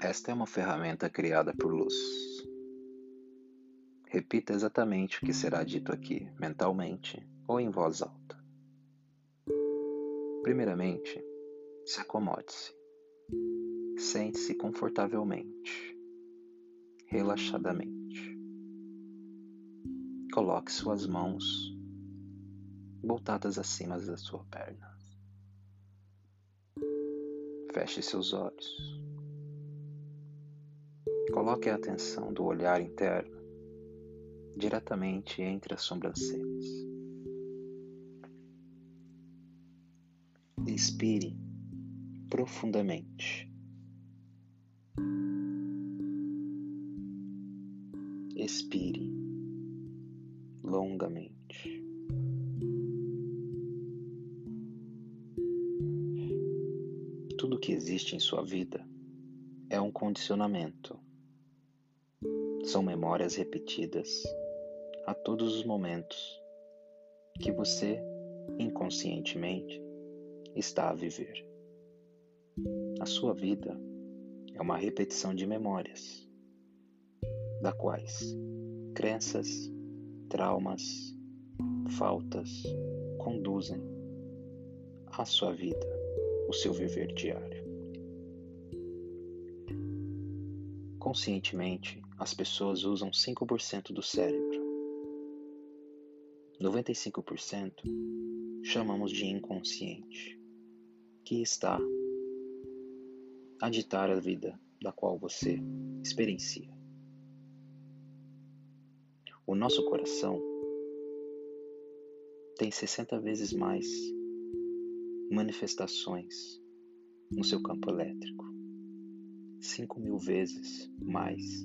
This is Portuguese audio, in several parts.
Esta é uma ferramenta criada por luz. Repita exatamente o que será dito aqui, mentalmente ou em voz alta. Primeiramente, se acomode-se. Sente-se confortavelmente, relaxadamente. Coloque suas mãos voltadas acima da sua perna. Feche seus olhos. Coloque a atenção do olhar interno diretamente entre as sobrancelhas. Inspire profundamente. Expire longamente. Tudo que existe em sua vida é um condicionamento são memórias repetidas a todos os momentos que você inconscientemente está a viver. A sua vida é uma repetição de memórias, da quais crenças, traumas, faltas conduzem a sua vida, o seu viver diário. Conscientemente, as pessoas usam 5% do cérebro. 95% chamamos de inconsciente, que está a ditar a vida da qual você experiencia. O nosso coração tem 60 vezes mais manifestações no seu campo elétrico, 5 mil vezes mais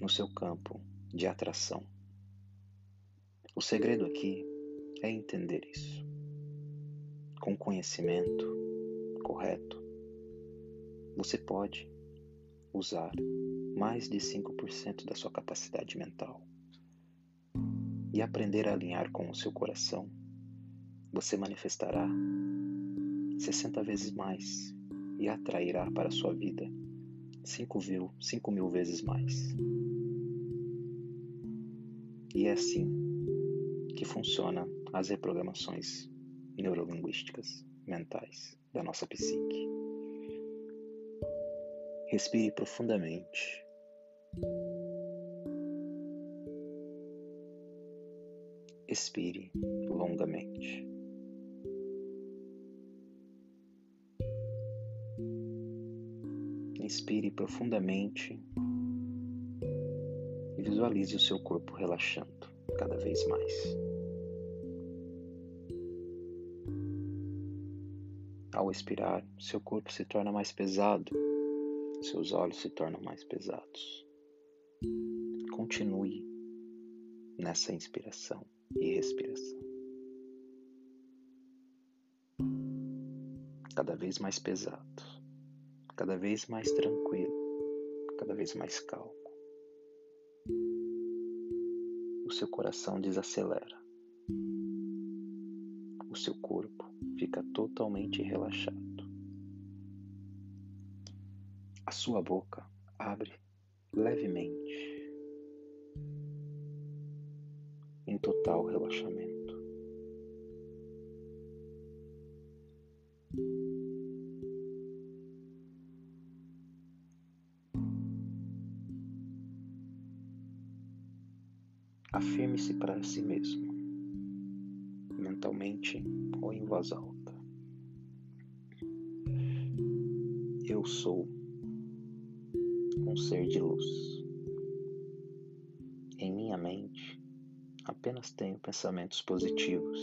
no seu campo de atração. O segredo aqui é entender isso. Com conhecimento correto, você pode usar mais de 5% da sua capacidade mental e aprender a alinhar com o seu coração, você manifestará 60 vezes mais e atrairá para a sua vida 5 mil, 5 mil vezes mais. E é assim que funcionam as reprogramações neurolinguísticas mentais da nossa psique. Respire profundamente. Expire longamente. Inspire profundamente e visualize o seu corpo relaxando cada vez mais. Ao expirar, seu corpo se torna mais pesado, seus olhos se tornam mais pesados. Continue nessa inspiração e respiração. Cada vez mais pesado cada vez mais tranquilo, cada vez mais calmo. O seu coração desacelera. O seu corpo fica totalmente relaxado. A sua boca abre levemente, em total relaxamento. Afirme-se para si mesmo, mentalmente ou em voz alta. Eu sou um ser de luz. Em minha mente, apenas tenho pensamentos positivos,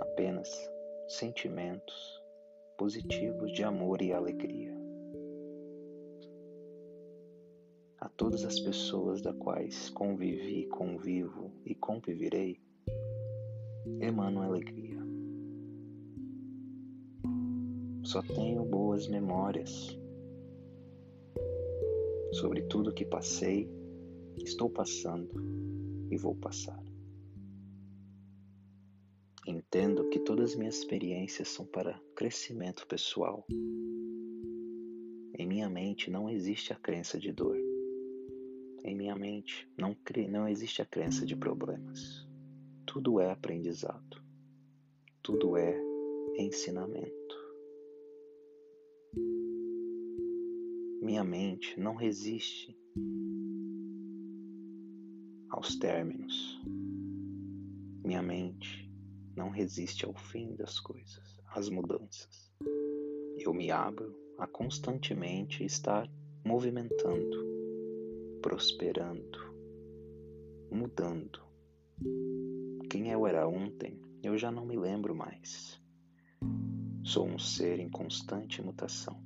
apenas sentimentos positivos de amor e alegria. Todas as pessoas da quais convivi, convivo e conviverei, emano alegria. Só tenho boas memórias sobre tudo que passei, estou passando e vou passar. Entendo que todas as minhas experiências são para crescimento pessoal Em minha mente não existe a crença de dor. Em minha mente não, não existe a crença de problemas. Tudo é aprendizado. Tudo é ensinamento. Minha mente não resiste aos términos. Minha mente não resiste ao fim das coisas, às mudanças. Eu me abro a constantemente estar movimentando, prosperando, mudando. Quem eu era ontem, eu já não me lembro mais. Sou um ser em constante mutação.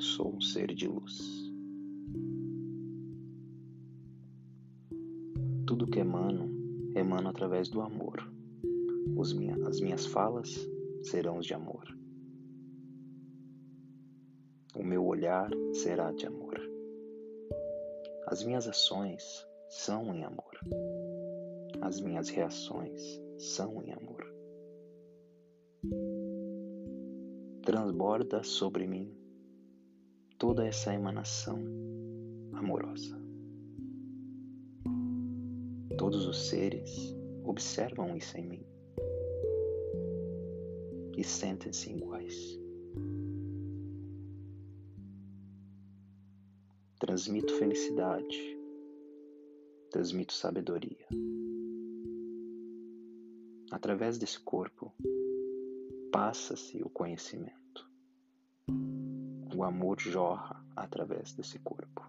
Sou um ser de luz. Tudo que emano, emano através do amor. Minha, as minhas falas serão de amor. O meu olhar será de amor. As minhas ações são em amor. As minhas reações são em amor. Transborda sobre mim toda essa emanação amorosa. Todos os seres observam isso em mim e sentem-se iguais. Transmito felicidade, transmito sabedoria. Através desse corpo, passa-se o conhecimento. O amor jorra através desse corpo.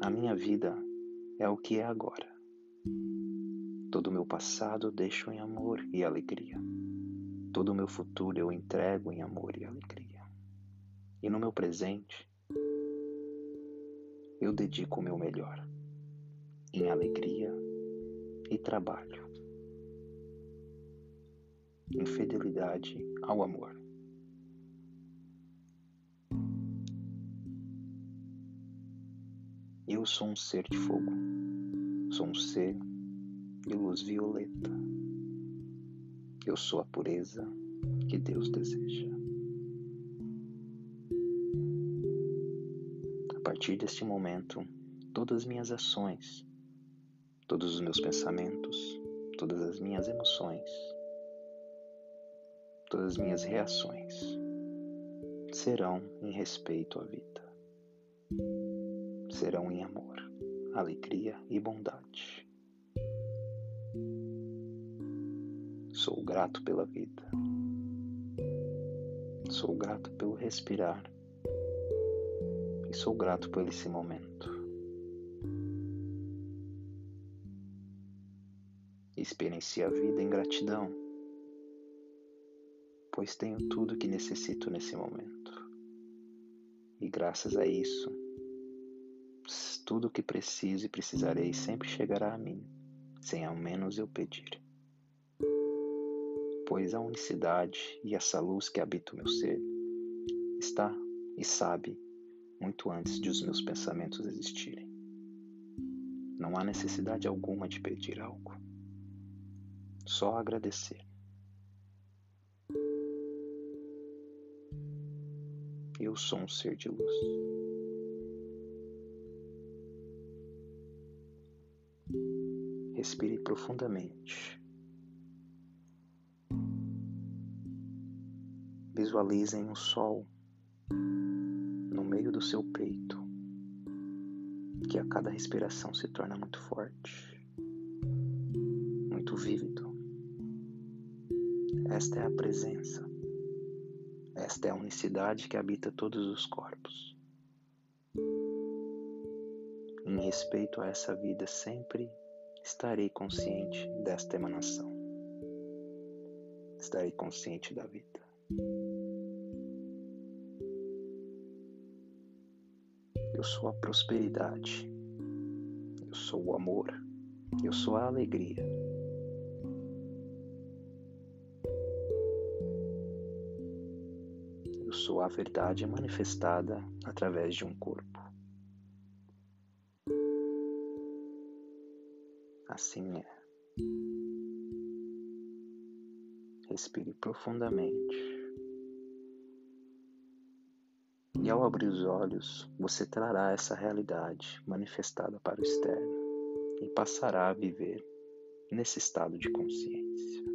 A minha vida é o que é agora. Todo o meu passado deixo em amor e alegria. Todo o meu futuro eu entrego em amor e alegria. E no meu presente, eu dedico o meu melhor em alegria e trabalho, em fidelidade ao amor. Eu sou um ser de fogo, sou um ser de luz violeta. Eu sou a pureza que Deus deseja. A partir deste momento, todas as minhas ações, todos os meus pensamentos, todas as minhas emoções, todas as minhas reações serão em respeito à vida, serão em amor, alegria e bondade. Sou grato pela vida. Sou grato pelo respirar. E sou grato por esse momento. Experiencie a vida em gratidão, pois tenho tudo que necessito nesse momento. E graças a isso, tudo o que preciso e precisarei sempre chegará a mim, sem ao menos eu pedir pois a unicidade e essa luz que habita o meu ser está e sabe muito antes de os meus pensamentos existirem. Não há necessidade alguma de pedir algo, só agradecer. Eu sou um ser de luz. Respire profundamente. Visualizem o sol no meio do seu peito, que a cada respiração se torna muito forte, muito vívido. Esta é a presença, esta é a unicidade que habita todos os corpos. Em respeito a essa vida, sempre estarei consciente desta emanação. Estarei consciente da vida. Eu sou a prosperidade. Eu sou o amor. Eu sou a alegria. Eu sou a verdade manifestada através de um corpo. Assim é. Respire profundamente. E ao abrir os olhos, você trará essa realidade manifestada para o externo e passará a viver nesse estado de consciência.